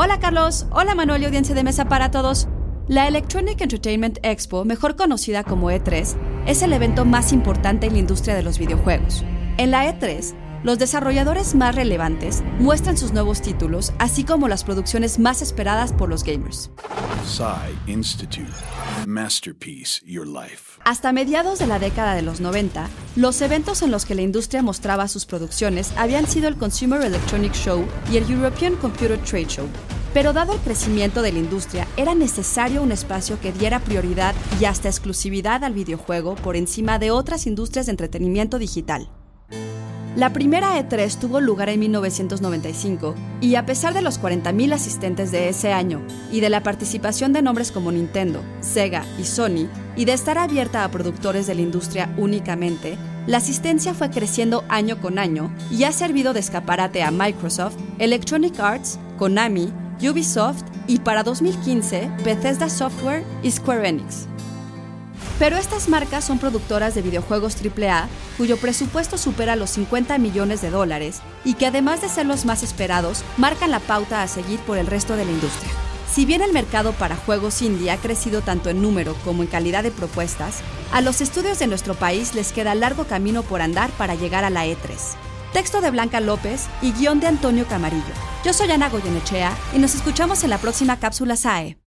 Hola Carlos, hola Manuel y audiencia de mesa para todos. La Electronic Entertainment Expo, mejor conocida como E3, es el evento más importante en la industria de los videojuegos. En la E3, los desarrolladores más relevantes muestran sus nuevos títulos, así como las producciones más esperadas por los gamers. Institute. Masterpiece Your Life. Hasta mediados de la década de los 90, los eventos en los que la industria mostraba sus producciones habían sido el Consumer Electronic Show y el European Computer Trade Show. Pero dado el crecimiento de la industria, era necesario un espacio que diera prioridad y hasta exclusividad al videojuego por encima de otras industrias de entretenimiento digital. La primera E3 tuvo lugar en 1995 y a pesar de los 40.000 asistentes de ese año y de la participación de nombres como Nintendo, Sega y Sony, y de estar abierta a productores de la industria únicamente, la asistencia fue creciendo año con año y ha servido de escaparate a Microsoft, Electronic Arts, Konami, Ubisoft y para 2015 Bethesda Software y Square Enix. Pero estas marcas son productoras de videojuegos AAA cuyo presupuesto supera los 50 millones de dólares y que además de ser los más esperados, marcan la pauta a seguir por el resto de la industria. Si bien el mercado para juegos indie ha crecido tanto en número como en calidad de propuestas, a los estudios de nuestro país les queda largo camino por andar para llegar a la E3. Texto de Blanca López y guion de Antonio Camarillo. Yo soy Ana Goyenechea y nos escuchamos en la próxima cápsula SAE.